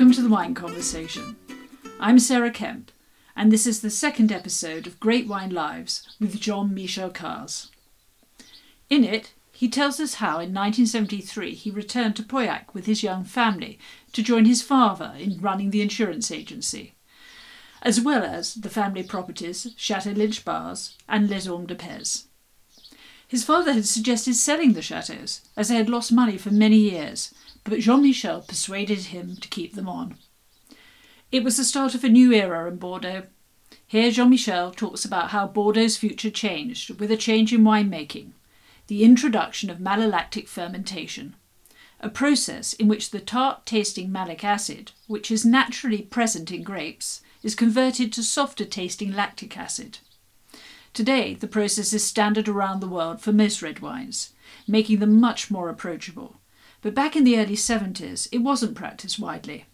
Welcome to the Wine Conversation. I'm Sarah Kemp, and this is the second episode of Great Wine Lives with Jean Michel Cazes. In it, he tells us how in 1973 he returned to Pauillac with his young family to join his father in running the insurance agency, as well as the family properties Chateau Lynch Bages and Les Ormes de Pez. His father had suggested selling the chateaux, as they had lost money for many years, but Jean Michel persuaded him to keep them on. It was the start of a new era in Bordeaux. Here, Jean Michel talks about how Bordeaux's future changed with a change in winemaking, the introduction of malolactic fermentation, a process in which the tart tasting malic acid, which is naturally present in grapes, is converted to softer tasting lactic acid. Today, the process is standard around the world for most red wines, making them much more approachable. But back in the early 70s, it wasn't practiced widely.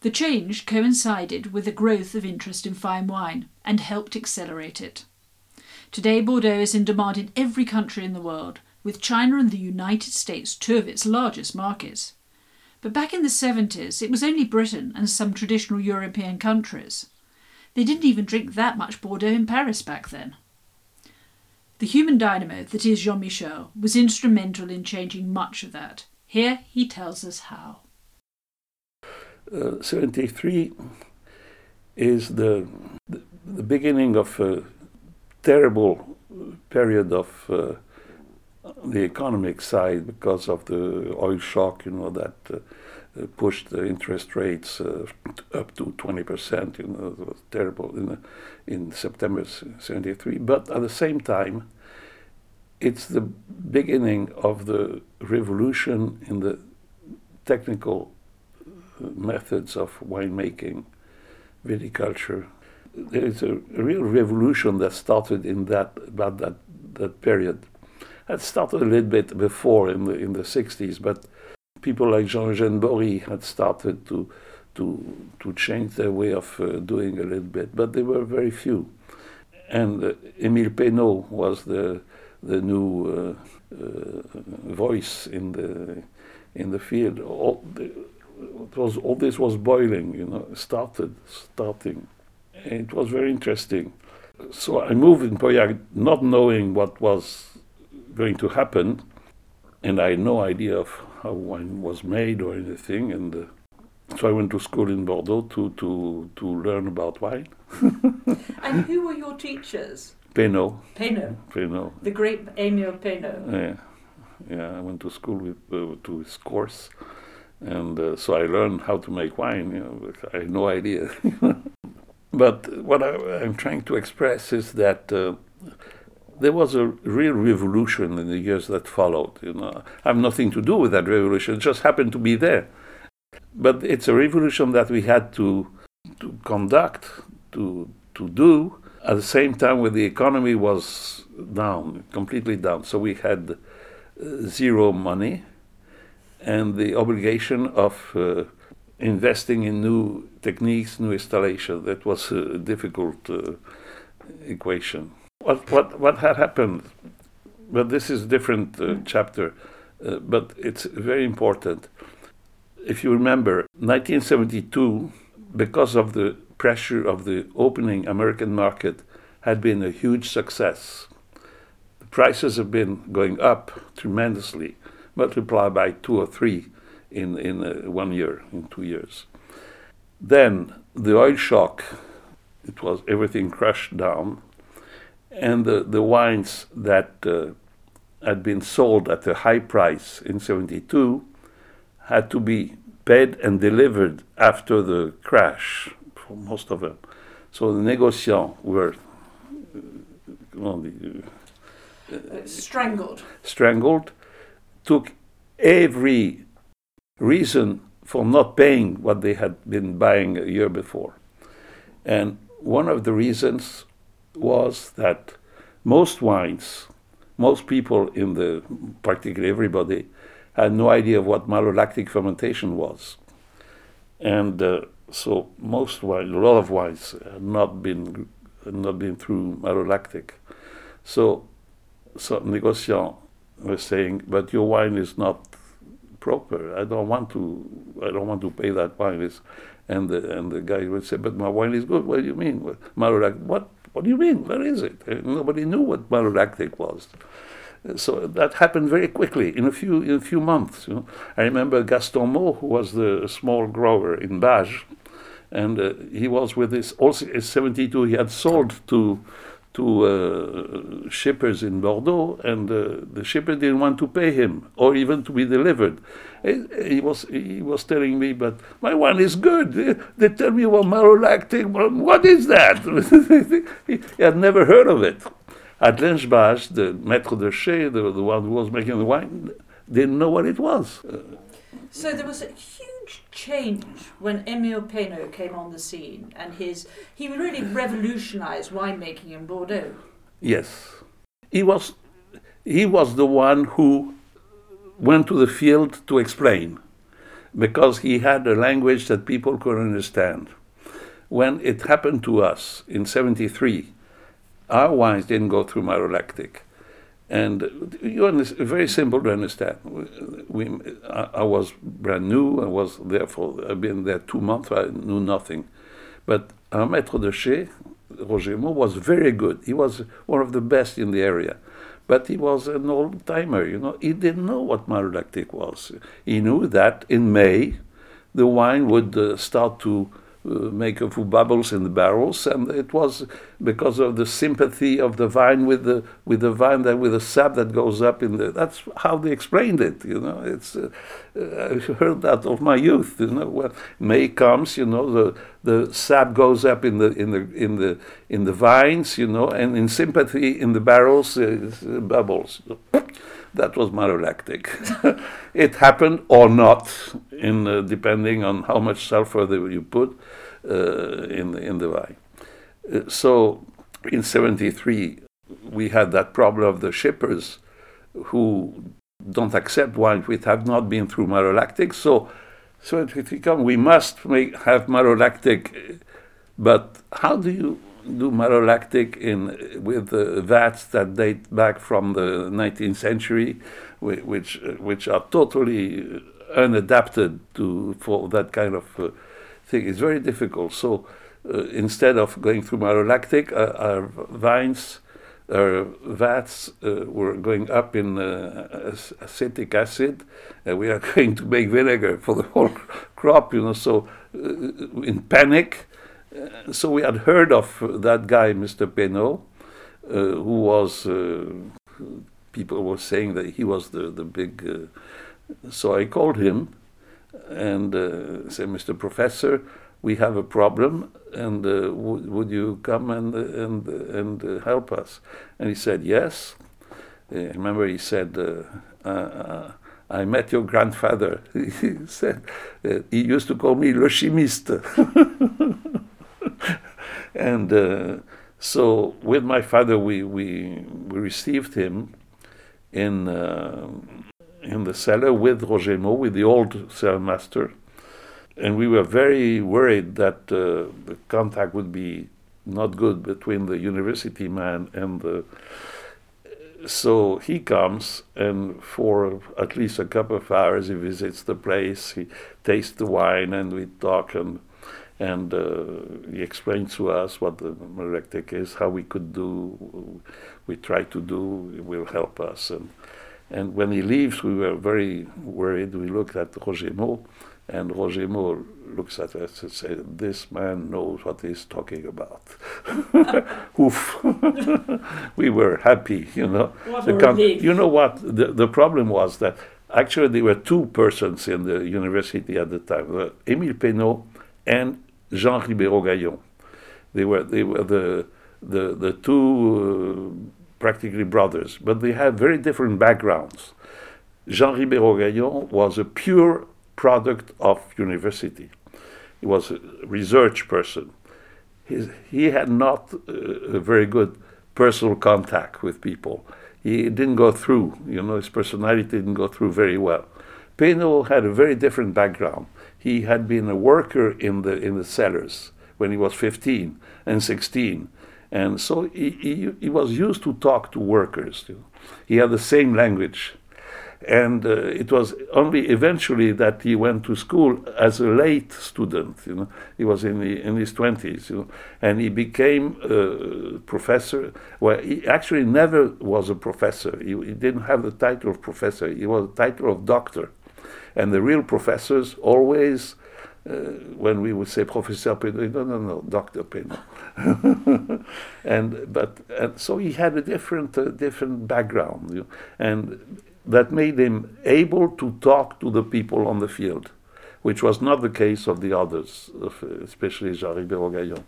The change coincided with the growth of interest in fine wine and helped accelerate it. Today, Bordeaux is in demand in every country in the world, with China and the United States two of its largest markets. But back in the 70s, it was only Britain and some traditional European countries. They didn't even drink that much Bordeaux in Paris back then. The human dynamo that is Jean Michel was instrumental in changing much of that. Here he tells us how. Uh, 73 is the, the, the, beginning of a terrible period of uh, the economic side because of the oil shock, you know, that uh, pushed the interest rates uh, up to 20%. You know, it was terrible in, in September 73. But at the same time, it's the beginning of the revolution in the technical uh, methods of winemaking, viticulture. There is a, a real revolution that started in that about that that period. It started a little bit before in the in the 60s, but people like Jean-Eugène Borie had started to to to change their way of uh, doing a little bit, but they were very few. And uh, Émile Peynaud was the the new uh, uh, voice in the in the field. All, the, was all this was boiling, you know, started starting. It was very interesting. So I moved in Pauillac not knowing what was going to happen, and I had no idea of how wine was made or anything. And uh, so I went to school in Bordeaux to, to, to learn about wine. and who were your teachers? Peynaud. Peynaud. Peynaud. The great Emile Peynaud. Yeah. Yeah, I went to school with uh, to his course, and uh, so I learned how to make wine. You know, I had no idea. but what I, am trying to express is that uh, there was a real revolution in the years that followed. You know, I have nothing to do with that revolution; it just happened to be there. But it's a revolution that we had to to conduct, to to do at the same time when the economy was down, completely down. So we had uh, zero money, and the obligation of uh, investing in new techniques, new installation. That was a difficult uh, equation what what what had happened. But this is a different uh, chapter, uh, but it's very important. If you remember, 1972, because of the pressure of the opening American market, had been a huge success. The prices have been going up tremendously, multiplied by two or three in in uh, one year, in two years. Then the oil shock, it was everything crushed down and the, the wines that uh, had been sold at a high price in 72 had to be paid and delivered after the crash for most of them. So the negociants were uh, strangled. Strangled, took every reason for not paying what they had been buying a year before. And one of the reasons was that most wines, most people in the, practically everybody, had no idea of what malolactic fermentation was. And uh, so most wine, a lot of wines had not been, had not been through malolactic. So, so negociant was saying, but your wine is not proper. I don't want to. I don't want to pay that wine." It's, and the and the guy would say, "But my wine is good. What do you mean? Malolactic? What? What do you mean? Where is it?" And nobody knew what malolactic was. So that happened very quickly in a few in a few months. You know? I remember Gaston Maud, who was the small grower in Bages, and uh, he was with his also at 72. He had sold to to uh, shippers in Bordeaux, and uh, the shipper didn't want to pay him or even to be delivered. He, he was he was telling me, but my wine is good. They, tell me well, malolactic. Well, what is that? he had never heard of it. At Lynch-Bages, the maître de chai, the, the one who was making the wine, didn't know what it was. So there was a huge change when Emile Peynaud came on the scene, and his he really revolutionized winemaking in Bordeaux. Yes, he was he was the one who went to the field to explain, because he had a language that people could understand. When it happened to us in '73, our wines didn't go through malolactic. And you understand, very simple to understand. We, I, I, was brand new. I was there for, I've been there two months. I knew nothing. But our maître de chai, Roger Maud, was very good. He was one of the best in the area. But he was an old timer, you know. He didn't know what malolactic was. He knew that in May, the wine would uh, start to make a few bubbles in the barrels, and it was because of the sympathy of the vine with the with the vine that with the sap that goes up in the. That's how they explained it. You know, it's uh, I heard that of my youth. You know, when May comes, you know, the the sap goes up in the in the in the in the vines, you know, and in sympathy in the barrels uh, bubbles. That was malolactic. it happened or not, in uh, depending on how much sulfur you put uh, in the, in the vine. Uh, so in 73, we had that problem of the shippers who don't accept wine which have not been through malolactic. So, so it become we must make, have malolactic, but how do you do malolactic in with uh, vats that date back from the 19th century, which which are totally unadapted to for that kind of uh, thing. It's very difficult. So uh, instead of going through malolactic, uh, our vines, our vats uh, were going up in uh, acetic acid, and we are going to make vinegar for the whole crop. You know, so uh, in panic. Uh, so we had heard of that guy, Mr. Peynaud, who was people were saying that he was the the big. so I called him and uh, say, Mr. Professor, we have a problem, and uh, would you come and and and uh, help us? And he said, yes. I remember he said, uh, uh, I met your grandfather. he said uh, he used to call me le chimiste. and so with my father, we we we received him in in the cellar with Roger Mo, with the old cell master. And we were very worried that uh, the contact would be not good between the university man and the. So he comes, and for at least a couple of hours, he visits the place. He tastes the wine, and we talk, and and uh, he explains to us what the malolactic is, how we could do, we try to do, it will help us, and and when he leaves, we were very worried. We looked at Roger Maud, and Roger Maud looks at us and says, This man knows what he's talking about. Oof. we were happy, you know. Con- you know what? The, the problem was that actually there were two persons in the university at the time uh, Émile Peynaud and Jean Ribéreau Gayon. They were, they were the, the, the two. Uh, practically brothers, but they had very different backgrounds. Jean Ribéreau Gayon was a pure product of university. He was a research person. His, he had not uh, a very good personal contact with people. He didn't go through, you know, his personality didn't go through very well. Peynaud had a very different background. He had been a worker in the, in the cellars when he was 15 and 16 and so he, he, he was used to talk to workers. He had the same language. and uh, it was only eventually that he went to school as a late student. You know, he was in the, in his twenties, you know, and he became a professor. Well, he actually never was a professor. He, he didn't have the title of professor. He was the title of doctor, and the real professors always. Uh, when we would say Professor Peynaud, no, no, no, Doctor Peynaud, and but and so he had a different uh, different background, you know, and that made him able to talk to the people on the field, which was not the case of the others, especially Jean Ribéreau-Gayon.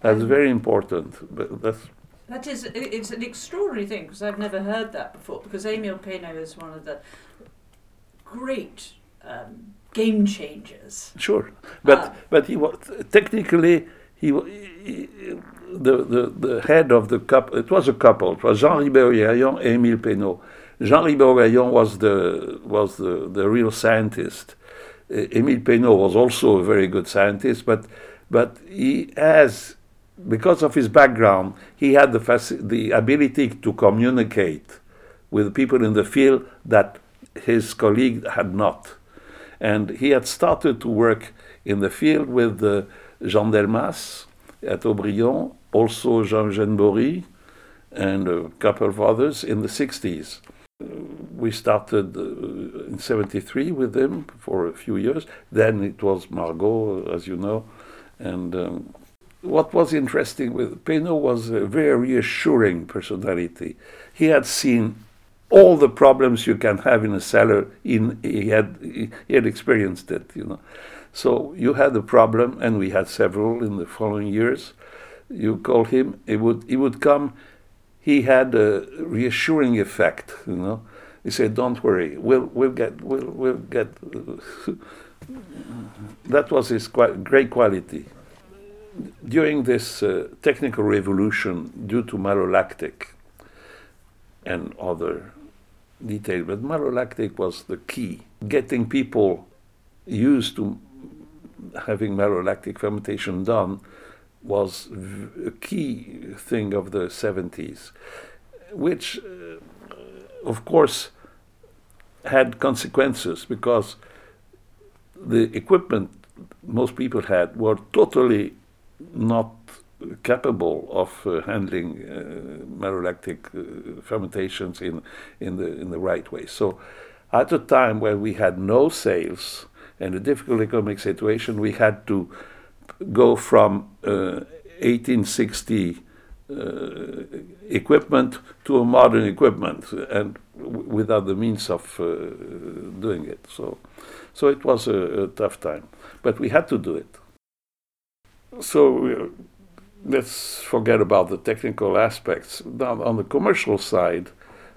That's very important. But that's that is, it's an extraordinary thing because I've never heard that before. Because Emile Peynaud is one of the great um, game changers. Sure, but uh, but he was technically he, he, the, the the head of the couple. It was a couple. It was Jean Ribéreau-Gayon and Emile Peynaud Jean Ribéreau-Gayon was the was the, the real scientist. Emile Peynaud was also a very good scientist, but but he has because of his background, he had the faci- the ability to communicate with people in the field that his colleague had not. And he had started to work in the field with uh, Jean Delmas at Haut-Brion, also Jean-Eugène Borie, and a couple of others in the 60s we started uh, in 73 with him for a few years. Then it was Margaux, as you know. And um, what was interesting with Peynaud was a very reassuring personality. He had seen all the problems you can have in a cellar. In, he, had, he, had experienced it, you know. So you had a problem, and we had several in the following years. You call him, he would, he would come he had a reassuring effect. You know, he said, "Don't worry, we'll we'll get we'll we'll get." that was his great quality. During this uh, technical revolution, due to malolactic and other details, but malolactic was the key. Getting people used to having malolactic fermentation done was a key thing of the 70s, which, uh, of course, had consequences because the equipment most people had were totally not capable of uh, handling uh, malolactic uh, fermentations in, in, the, in the right way. So, at a time when we had no sales and a difficult economic situation, we had to go from uh, 1860 uh, equipment to a modern equipment, and without the means of uh, doing it. So, so it was a, a, tough time, but we had to do it. So uh, let's forget about the technical aspects. Now, on the commercial side,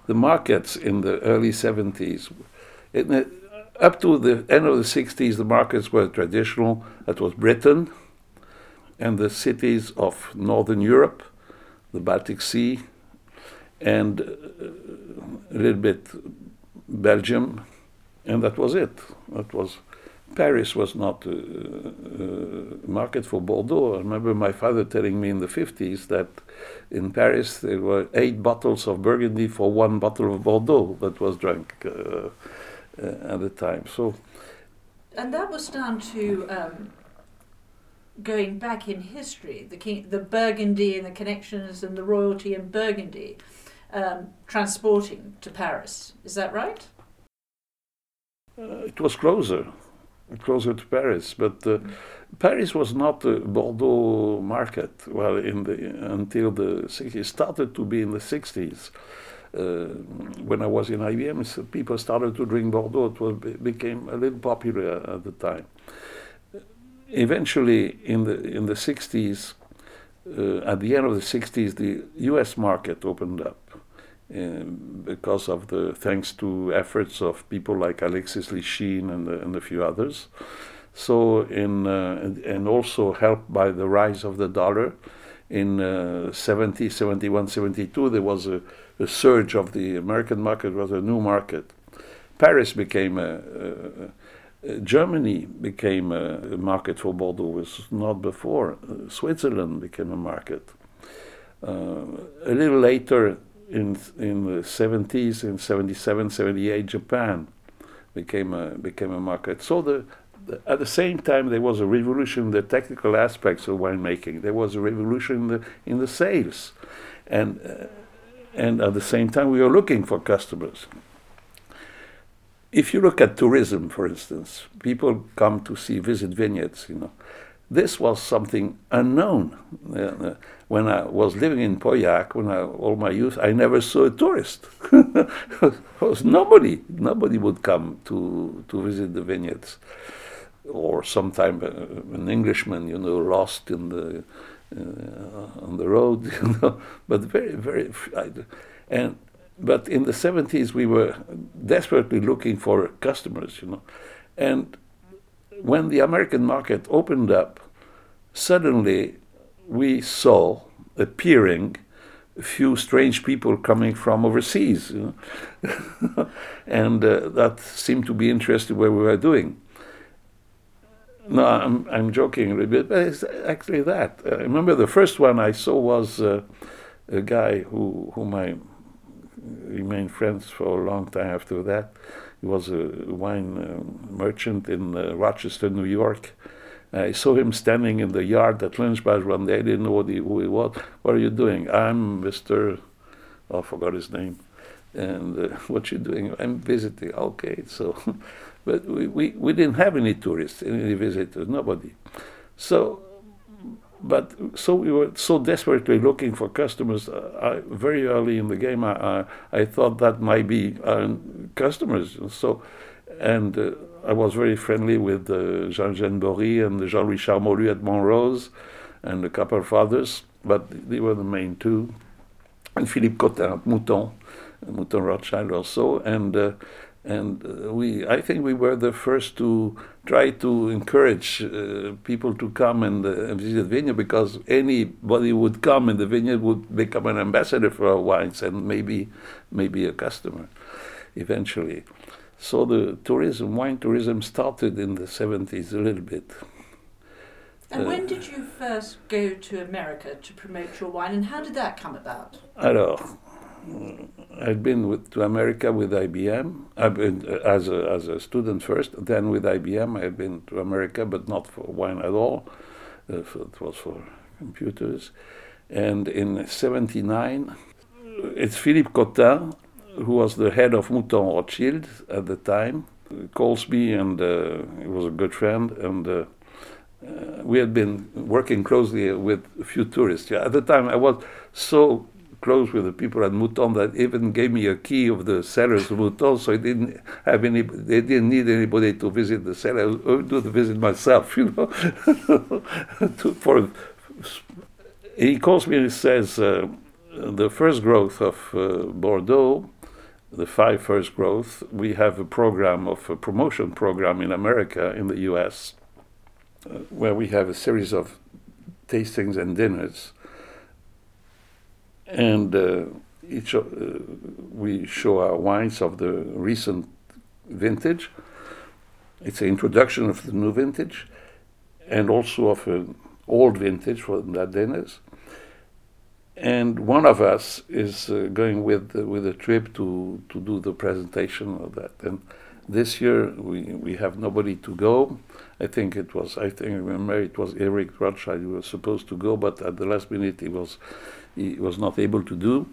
the markets in the early 70s, it, up to the end of the 60s, the markets were traditional. That was Britain and the cities of Northern Europe, the Baltic Sea, and uh, a little bit Belgium, and that was it. That was Paris was not a, a, market for Bordeaux. I remember my father telling me in the 50s that in Paris there were eight bottles of Burgundy for one bottle of Bordeaux that was drunk uh, uh, at the time. So, and that was down to um, going back in history, the king, the Burgundy and the connections and the royalty in Burgundy, um, transporting to Paris. Is that right? Uh, it was closer, closer to Paris, but uh, Paris was not a Bordeaux market. Well, in the until the 60s, it started to be in the 60s. Uh, when I was in IBM, people started to drink Bordeaux. It was, became a little popular at the time eventually, in the in the 60s, uh, at the end of the 60s, the U.S. market opened up um, because of the thanks to efforts of people like Alexis Lichine and, and a few others. So in uh, and, and, also helped by the rise of the dollar, in uh, 70, 71, 72, there was a, a, surge of the American market. was a new market. Paris became a, a Germany became a market for Bordeaux, was not before. Uh, Switzerland became a market. Uh, a little later, in in the 70s, in 77, 78, Japan became a became a market. So the, at the same time there was a revolution in the technical aspects of winemaking. There was a revolution in the in the sales, and uh, and at the same time we were looking for customers. If you look at tourism, for instance, people come to see visit vineyards. You know, this was something unknown. When I was living in Pauillac, when I, all my youth, I never saw a tourist. was nobody, nobody would come to to visit the vineyards, or sometime uh, an Englishman, you know, lost in the uh, on the road, you know. But very, very, and but in the 70s we were desperately looking for customers, you know, and when the American market opened up, suddenly we saw appearing a few strange people coming from overseas, you know? and uh, that seemed to be interested what we were doing. No, I'm, I'm joking a little bit, but it's actually that. I remember the first one I saw was uh, a guy who whom I remained friends for a long time after that. He was a wine uh, merchant in uh, Rochester, New York. I saw him standing in the yard at Lynch-Bages one day. I didn't know what he, who he was. What are you doing? I'm Mr. Oh, I forgot his name. And uh, what you doing? I'm visiting. Okay, so, but we, we, we didn't have any tourists, any visitors, nobody. So but so we were so desperately looking for customers. Uh, I, very early in the game, I, I, I thought that might be uh, customers. So, and uh, I was very friendly with uh, Jean-Eugène Borie and Jean-Louis Charmolue at Montrose, and a couple of others, but they were the main two. And Philippe Cottin at Mouton, Mouton Rothschild also, and uh, and uh, we I think we were the first to try to encourage uh, people to come and, uh, visit the vineyard because anybody would come and the vineyard would become an ambassador for our wines and maybe maybe a customer eventually. So the tourism, wine tourism, started in the 70s a little bit. And when did you first go to America to promote your wine, and how did that come about? Alors, I'd been with, to America with IBM. I've been uh, as a as a student first, then with IBM. I had been to America, but not for wine at all. Uh, for, it was for computers. And in '79, it's Philippe Cottin, who was the head of Mouton Rothschild at the time, calls me, and uh, he was a good friend, and. Uh, uh, we had been working closely with a few tourists. Yeah, at the time, I was so close with the people at Mouton that even gave me a key of the cellars of Mouton, so I didn't have any. They didn't need anybody to visit the cellar. I do the visit myself, you know. to, for he calls me and says uh, the first growth of uh, Bordeaux. The five first growth, we have a program of a promotion program in America, in the US, uh, where we have a series of tastings and dinners and uh, each uh, we show our wines of the recent vintage. It's an introduction of the new vintage, and also of an old vintage from that. And one of us is uh, going with uh, with a trip to to do the presentation of that. And this year we we have nobody to go. I think it was I think I remember it was Eric Rothschild who was supposed to go, but at the last minute he was he was not able to do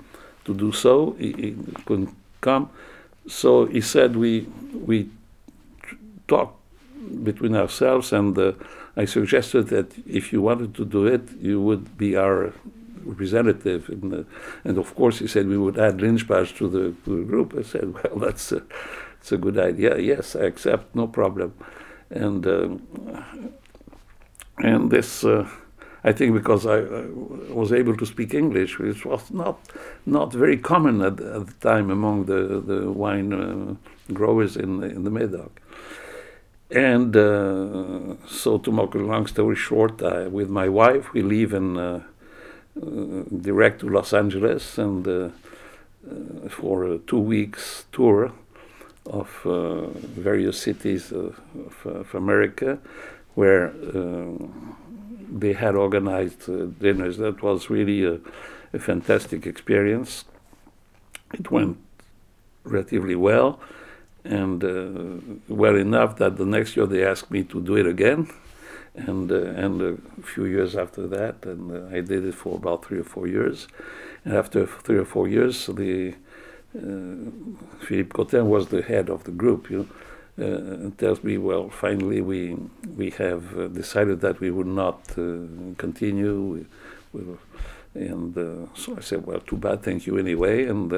to do so. He, he couldn't come. So he said we we talked between ourselves, and uh, I suggested that if you wanted to do it, you would be our representative. The, and of course, he said we would add Lynch-Bages to the, to the group. I said, well, that's a, a good idea. Yes, I accept, no problem. And uh, and this. Uh, I think because I, was able to speak English, which was not not very common at, at the time among the the wine uh, growers in the, in the Medoc. And uh, so, to make a long story short, I, with my wife, we leave in uh, uh direct to Los Angeles and uh, uh, for a two weeks tour of various cities of, of, of America, where they had organized uh, dinners. That was really a, a, fantastic experience. it went relatively well, and uh, well enough that the next year they asked me to do it again, and uh, and a few years after that, and uh, I did it for about three or four years, and after three or four years, the uh, Philippe Cottin was the head of the group, you know. Uh, tells me, well, finally we we have uh, decided that we would not uh, continue. We, we and uh, so I said, well, too bad, thank you anyway. And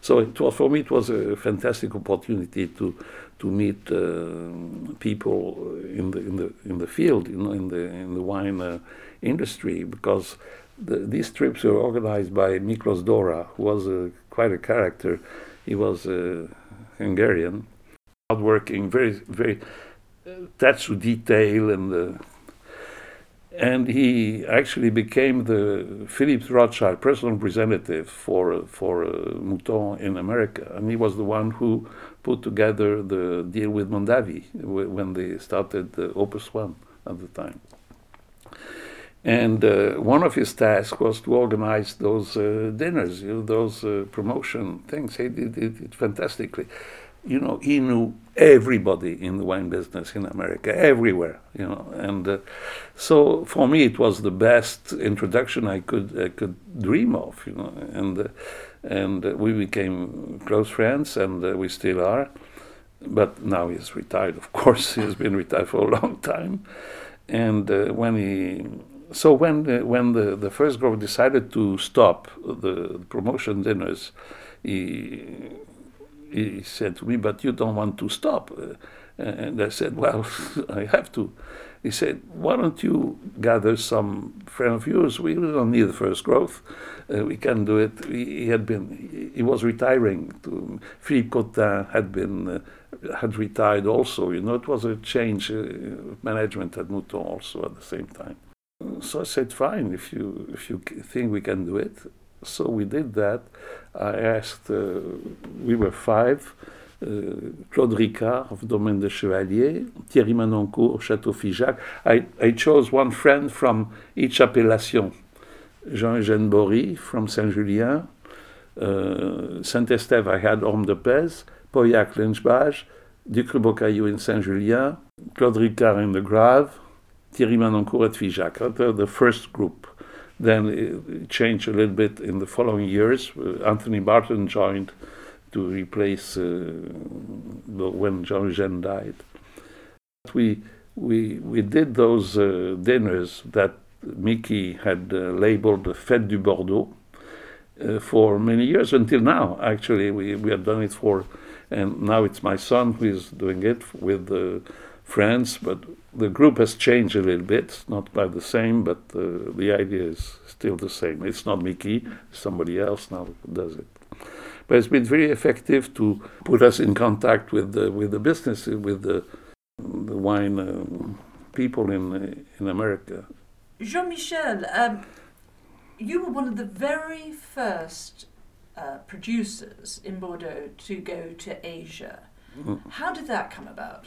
so it was for me, it was a fantastic opportunity to to meet uh, people in the in the in the field, you know, in the in the wine industry, because the, these trips were organized by Miklos Dora, who was quite a character. He was Hungarian, hardworking, very very attached to detail and and he actually became the Philippe Rothschild personal representative for for uh, Mouton in America, and he was the one who put together the deal with Mondavi when they started the Opus One at the time. And uh, one of his tasks was to organize those uh, dinners, you know, those uh, promotion things. He did it fantastically you know, he knew everybody in the wine business in America, everywhere, you know, and uh, so for me it was the best introduction I could I could dream of, you know, and uh, and uh, we became close friends, and uh, we still are. But now he's retired, of course. He's been retired for a long time, and uh, when he so when uh, when the, the first group decided to stop the promotion dinners, he he said to me, but you don't want to stop. Uh, and I said, well, I have to. He said, why don't you gather some friend of yours? We don't need the first growth. Uh, we can do it. He, he, had been, he was retiring. To, Philippe Cottin had been, uh, had retired also. You know, it was a change uh, management at Mouton also at the same time. So I said, fine, if you, if you think we can do it. So we did that. I asked, uh, we were five, uh, Claude Ricard of Domaine de Chevalier, Thierry Manoncourt, Château Figeac. I, I chose one friend from each appellation. Jean-Eugène Borie from Saint-Julien, uh, Saint-Estèphe, I had Orme de Pez, Pauillac Lynch-Bages, Ducru Beaucaillou in Saint-Julien, Claude Ricard in the Grave, Thierry Manoncourt at Figeac. The, the first group. Then it changed a little bit in the following years. Uh, Anthony Barton joined to replace uh, when Jean Eugène died. We, we, we did those uh, dinners that Mickey had labeled the Fête du Bordeaux uh, for many years until now. Actually, we, we had done it for, and now it's my son who is doing it with uh, friends, but the group has changed a little bit, not quite the same, but uh, the idea is still the same. It's not Mickey, somebody else now does it. But it's been very effective to put us in contact with the, with the business, with the, the wine uh, people in, in America. Jean Michel, um, you were one of the very first uh, producers in Bordeaux to go to Asia. Mm. How did that come about?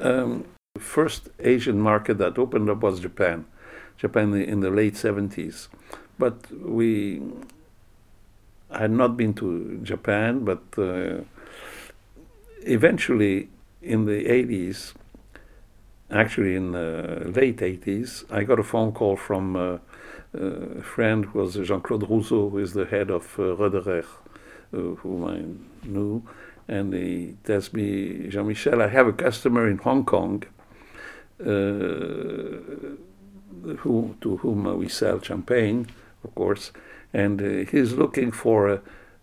Um, the first Asian market that opened up was Japan, Japan in the late 70s. But we had not been to Japan, but uh, eventually in the 80s, actually in the late 80s, I got a phone call from uh, a friend who was Jean-Claude Rouzaud, who is the head of uh, Roederer, uh, whom I knew, and he tells me, Jean-Michel, I have a customer in Hong Kong uh, who, to whom we sell champagne, of course, and uh, he's looking for a,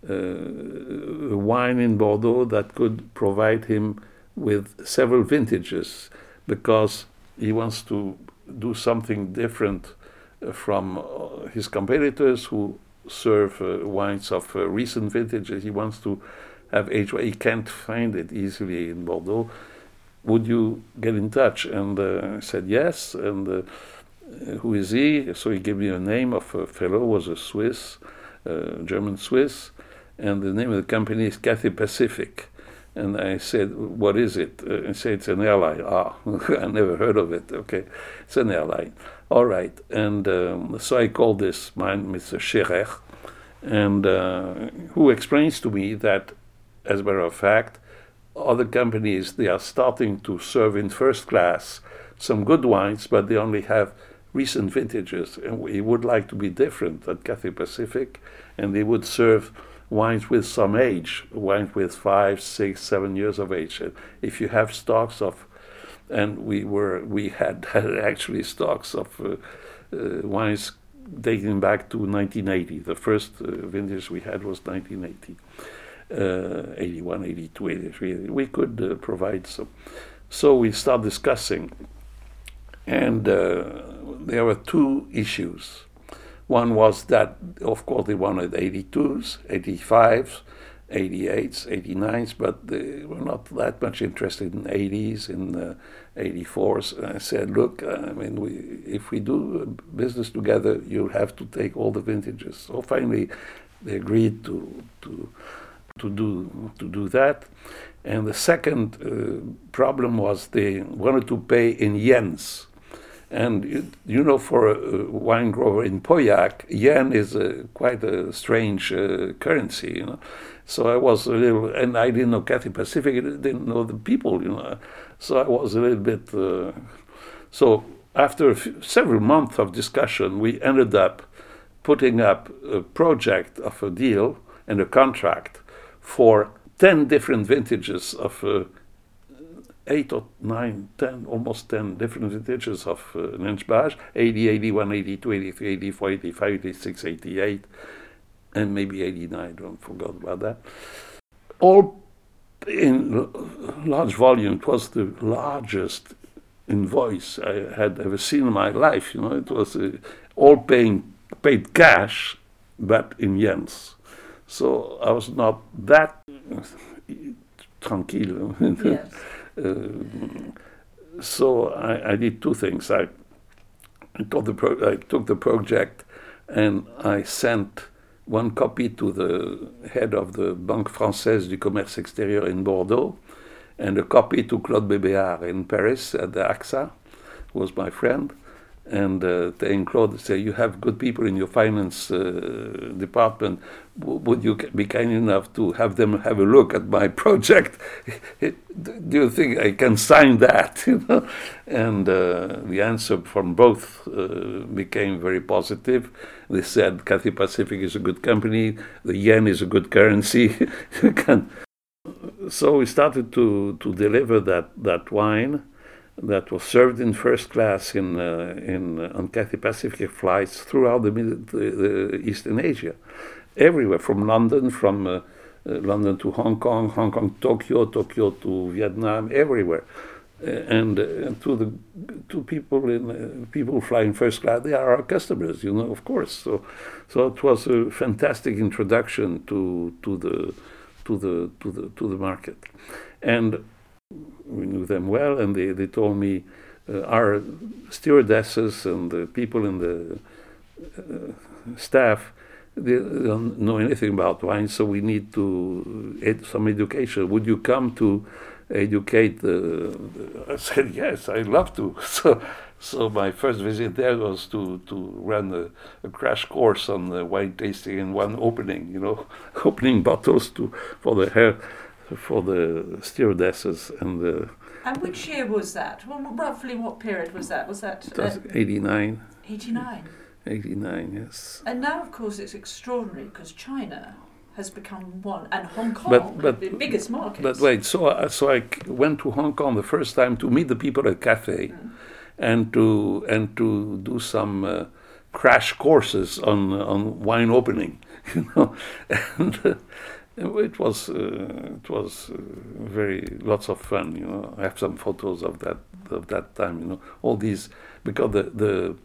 a wine in Bordeaux that could provide him with several vintages because he wants to do something different from uh, his competitors who serve uh, wines of uh, recent vintages. He wants to have wine. He can't find it easily in Bordeaux would you get in touch? And uh, I said yes. And uh, who is he? So he gave me a name of a fellow, was a Swiss, uh, German Swiss, and the name of the company is Cathay Pacific. And I said, what is it? Uh, said, it's an airline. Ah, I never heard of it. Okay, it's an airline. All right. And um, so I called this man, Mr. Scherer, and uh, who explains to me that, as a matter of fact, other companies they are starting to serve in first class some good wines, but they only have recent vintages, and we would like to be different at Cathay Pacific, and they would serve wines with some age, wines with five, six, seven years of age. If you have stocks of, and we were we had, actually stocks of uh, uh, wines dating back to 1980. The first uh, vintage we had was 1980. Uh, 81, 82, 83. We could uh, provide some. So we start discussing, and uh, there were two issues. One was that, of course, they wanted 82s, 85s, 88s, 89s, but they were not that much interested in 80s, in uh, 84s. And I said, look, I mean, we, if we do business together, you have to take all the vintages. So finally, they agreed to to to do to do that. And the second uh, problem was they wanted to pay in yens. And you, you know, for a, wine grower in Pauillac, yen is a, quite a strange uh, currency, you know. So I was a little, and I didn't know Cathay Pacific, I didn't know the people, you know. So I was a little bit. Uh, so after several months of discussion, we ended up putting up a project of a deal and a contract for 10 different vintages of uh, eight or nine, ten, almost 10 different vintages of uh, Lynch 80, 81, 82, 83, 84, 85, 86, 88, and maybe 89, I don't forget about that. All in large volume. It was the largest invoice I had ever seen in my life. You know, it was uh, all paying paid cash, but in yens. So I was not that tranquille. Yes. uh, so I, I, did two things. I, the pro- I took the project and I sent one copy to the head of the Banque Française du Commerce Extérieur in Bordeaux, and a copy to Claude Bébéar in Paris at the AXA, who was my friend and uh, telling Claude, say, you have good people in your finance uh, department. W- would you be kind enough to have them have a look at my project? Do you think I can sign that? You know? And uh, the answer from both uh, became very positive. They said Cathay Pacific is a good company, the yen is a good currency. so we started to, to deliver that, that wine that was served in first class in uh, in uh, on Cathay Pacific flights throughout the, mid, the, the, Eastern Asia, everywhere from London, from uh, uh London to Hong Kong, Hong Kong Tokyo, Tokyo to Vietnam, everywhere, uh, and uh, to the to people in people flying first class, they are our customers, you know, of course. So, so it was a fantastic introduction to to the to the to the to the market, and we knew them well, and they, they told me uh, our stewardesses and the people in the uh, staff they don't know anything about wine, so we need to ed- some education. Would you come to educate the? I said yes, I'd love to. So, so my first visit there was to to run a, a crash course on the wine tasting in one opening. You know, opening bottles to for the hair for the stewardesses and the. And which year was that? Well, roughly what period was that? Was that? Uh, 89. 89. 89, yes. And now, of course, it's extraordinary because China has become one, and Hong Kong, but, but, the biggest market. But wait, so uh, so I went to Hong Kong the first time to meet the people at Cathay, mm. and to and to do some uh, crash courses on on wine opening, you know, and. It was uh, it was uh, very lots of fun. You know, I have some photos of that of that time. You know, all these because the the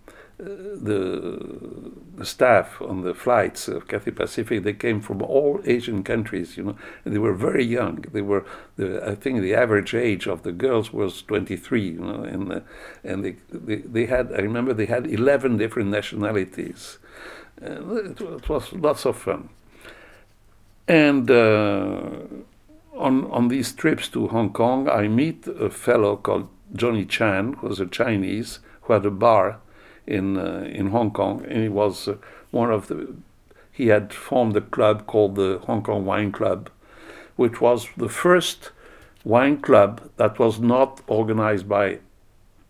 uh, the, the staff on the flights of Cathay Pacific they came from all Asian countries. You know, and they were very young. They were the, I think the average age of the girls was 23. You know, and uh, and they, they they had I remember they had 11 different nationalities. It, it was lots of fun. And uh, on, on these trips to Hong Kong, I meet a fellow called Johnny Chan, who was a Chinese, who had a bar in, uh, in Hong Kong. And he was uh, one of the, he had formed a club called the Hong Kong Wine Club, which was the first wine club that was not organized by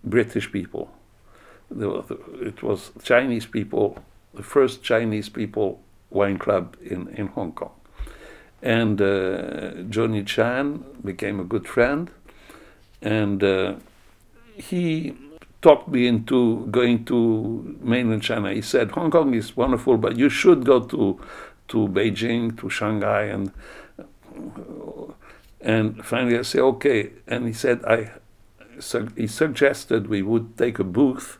British people. It was Chinese people, the first Chinese people wine club in, in Hong Kong. And uh, Johnny Chan became a good friend, and uh, he talked me into going to mainland China. He said, Hong Kong is wonderful, but you should go to, to Beijing, to Shanghai. And, and finally I said, okay. And he said, I, he suggested we would take a booth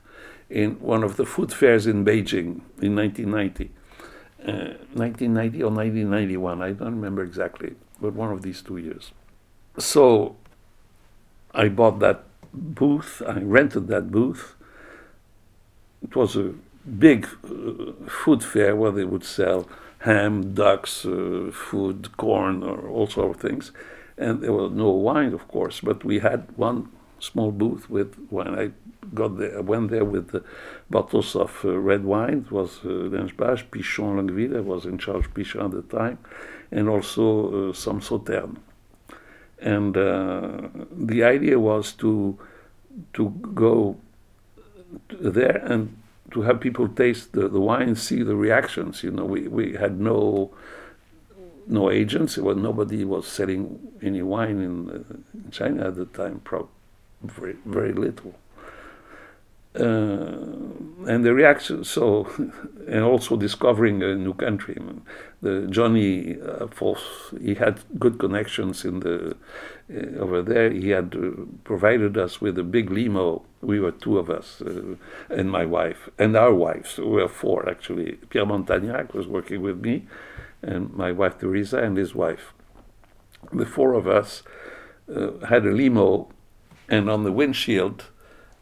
in one of the food fairs in Beijing in 1990. 1990 uh, or 1991, I don't remember exactly, but one of these two years. So I bought that booth, I rented that booth. It was a big uh, food fair where they would sell ham, ducks, uh, food, corn, or all sorts of things. And there was no wine, of course, but we had one small booth with wine. I got there, I went there with the bottles of uh, red wine. It was uh, Pichon Longueville. I was in charge of Pichon at the time, and also uh, some Sauterne. And uh, the idea was to to go there and to have people taste the, the wine, see the reactions. You know, we, we had no no agents. Well, nobody was selling any wine in, uh, in China at the time. Pro- very very little. Uh, and the reaction so and also discovering a new country. I mean, the johnny uh, he had good connections in the uh, over there. He had uh, provided us with a big limo. We were two of us uh, and my wife and our wives. We were four actually. Pierre montagnac was working with me and my wife teresa and his wife. The four of us uh, had a limo and on the windshield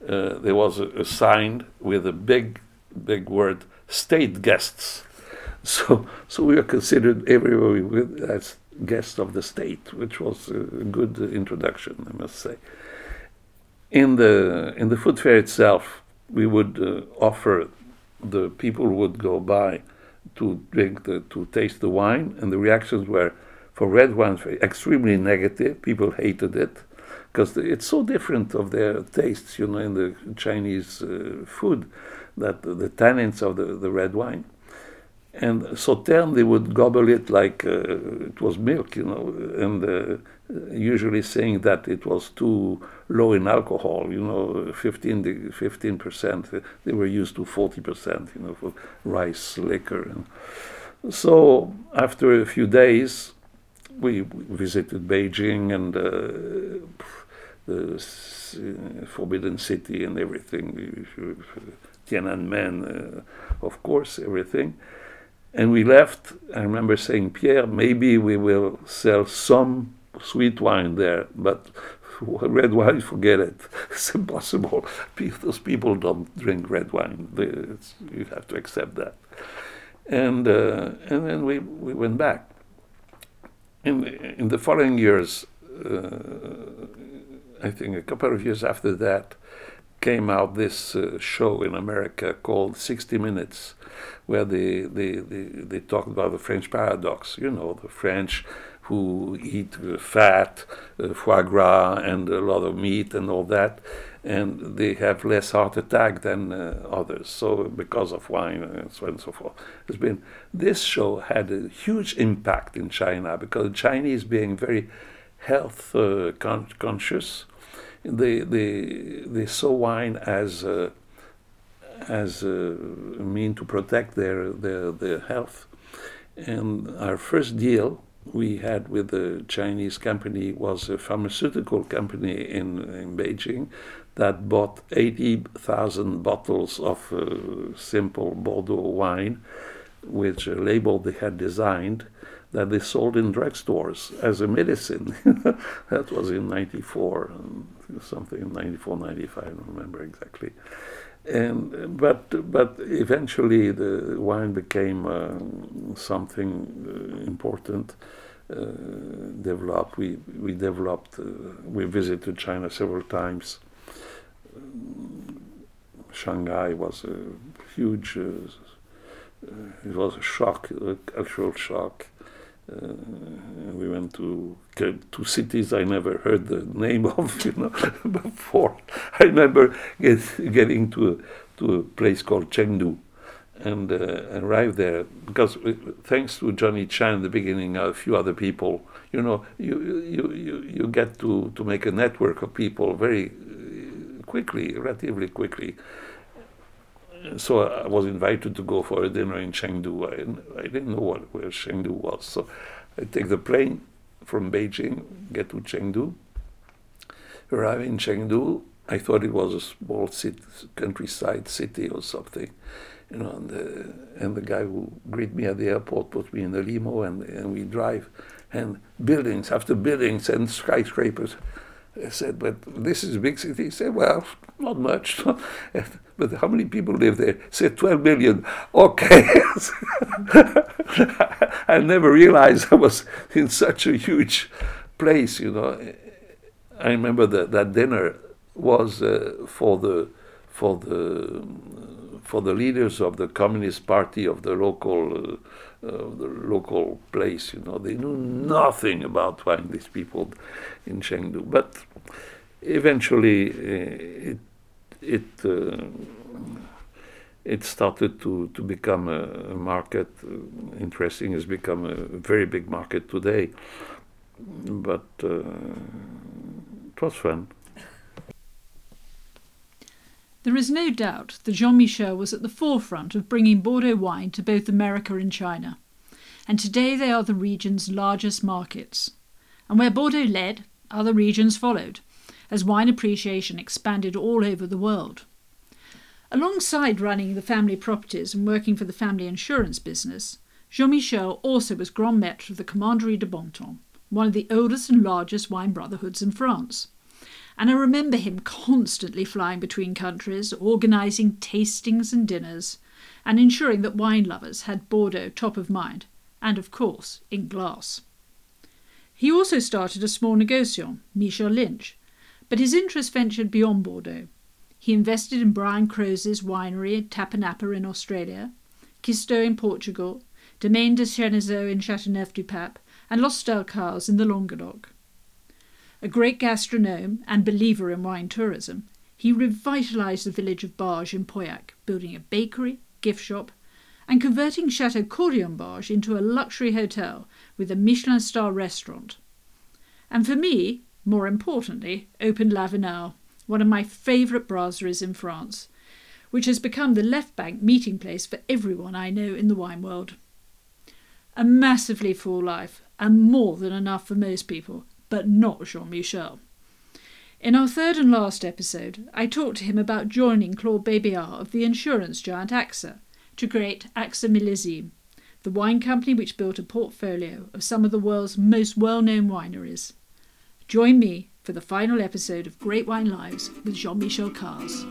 uh, there was a, a, sign with a big, big word, state guests. So, so we were considered everywhere we went as guests of the state, which was a good introduction, I must say. In the, in the food fair itself, we would uh, offer the people would go by to drink the, to taste the wine, and the reactions were for red wine extremely negative. People hated it because it's so different of their tastes, you know, in the Chinese uh, food, that the, tannins of the, the red wine. And sauterne, they would gobble it like uh, it was milk, you know, and uh, usually saying that it was too low in alcohol, you know, 15 percent. They were used to 40 percent, you know, for rice liquor. And so after a few days, we visited Beijing and uh, the Forbidden City and everything, Tiananmen, uh, of course, everything. And we left. I remember saying, Pierre, maybe we will sell some sweet wine there, but red wine, forget it. It's impossible. Those people don't drink red wine. You have to accept that. And uh, and then we, we went back. In in the following years, uh, I think a couple of years after that, came out this uh, show in America called 60 Minutes, where they, they, they, they talked about the French paradox. You know, the French who eat fat, uh, foie gras, and a lot of meat and all that, and they have less heart attack than uh, others. So because of wine and so on and so forth, it's been this show had a huge impact in China because Chinese being very health uh, con- conscious they they they saw wine as a, as a mean to protect their, their their health. And our first deal we had with the Chinese company was a pharmaceutical company in, in Beijing that bought 80,000 bottles of uh, simple Bordeaux wine, which a label they had designed that they sold in drugstores as a medicine. that was in 94, something, 94, 95, I don't remember exactly. And, but, but eventually the wine became uh, something uh, important. Uh, developed. We we developed. Uh, we visited China several times. Shanghai was a huge uh, it was a shock, a cultural shock. Uh, we went to two cities I never heard the name of, you know, before. I remember get, getting to a, to a place called Chengdu, and uh, arrived there because uh, thanks to Johnny Chan in the beginning, a few other people, you know, you you you, you get to to make a network of people very quickly, relatively quickly. So I was invited to go for a dinner in Chengdu. I, I didn't know what, where Chengdu was, so I take the plane from Beijing, get to Chengdu. Arrive in Chengdu, I thought it was a small city, countryside city or something you know, and the, and the guy who greet me at the airport put me in the limo and, and we drive, and buildings after buildings and skyscrapers. I said, but this is a big city. He said, well, not much. but how many people live there? He said, 12 million. Okay. I never realized I was in such a huge place, you know. I remember that that dinner was uh, for the for the for the leaders of the Communist Party of the local uh, uh, the local place. You know, they knew nothing about wine. These people in Chengdu, but eventually uh, it it uh, it started to, to become a, market. Uh, interesting, has become a very big market today. But uh, it was fun. There is no doubt that Jean Michel was at the forefront of bringing Bordeaux wine to both America and China, and today they are the region's largest markets. And where Bordeaux led, other regions followed, as wine appreciation expanded all over the world. Alongside running the family properties and working for the family insurance business, Jean Michel also was Grand Maître of the Commanderie de Bontemps, one of the oldest and largest wine brotherhoods in France. And I remember him constantly flying between countries, organising tastings and dinners, and ensuring that wine lovers had Bordeaux top of mind, and of course in glass. He also started a small negociant, Michel Lynch, but his interest ventured beyond Bordeaux. He invested in Brian Croser's winery at Tapanappa in Australia, Xisto in Portugal, Domaine de Sénéchaux in Châteauneuf du Pape, and Los in the Languedoc. A great gastronome and believer in wine tourism, he revitalised the village of Bages in Pauillac, building a bakery, gift shop, and converting Chateau Cordeillan-Bages into a luxury hotel with a Michelin star restaurant. And for me, more importantly, opened Lavinal, one of my favourite brasseries in France, which has become the left bank meeting place for everyone I know in the wine world. A massively full life, and more than enough for most people, but not Jean Michel. In our third and last episode, I talked to him about joining Claude Bébéar of the insurance giant AXA to create AXA Millésime, the wine company which built a portfolio of some of the world's most well known wineries. Join me for the final episode of Great Wine Lives with Jean Michel Cazes.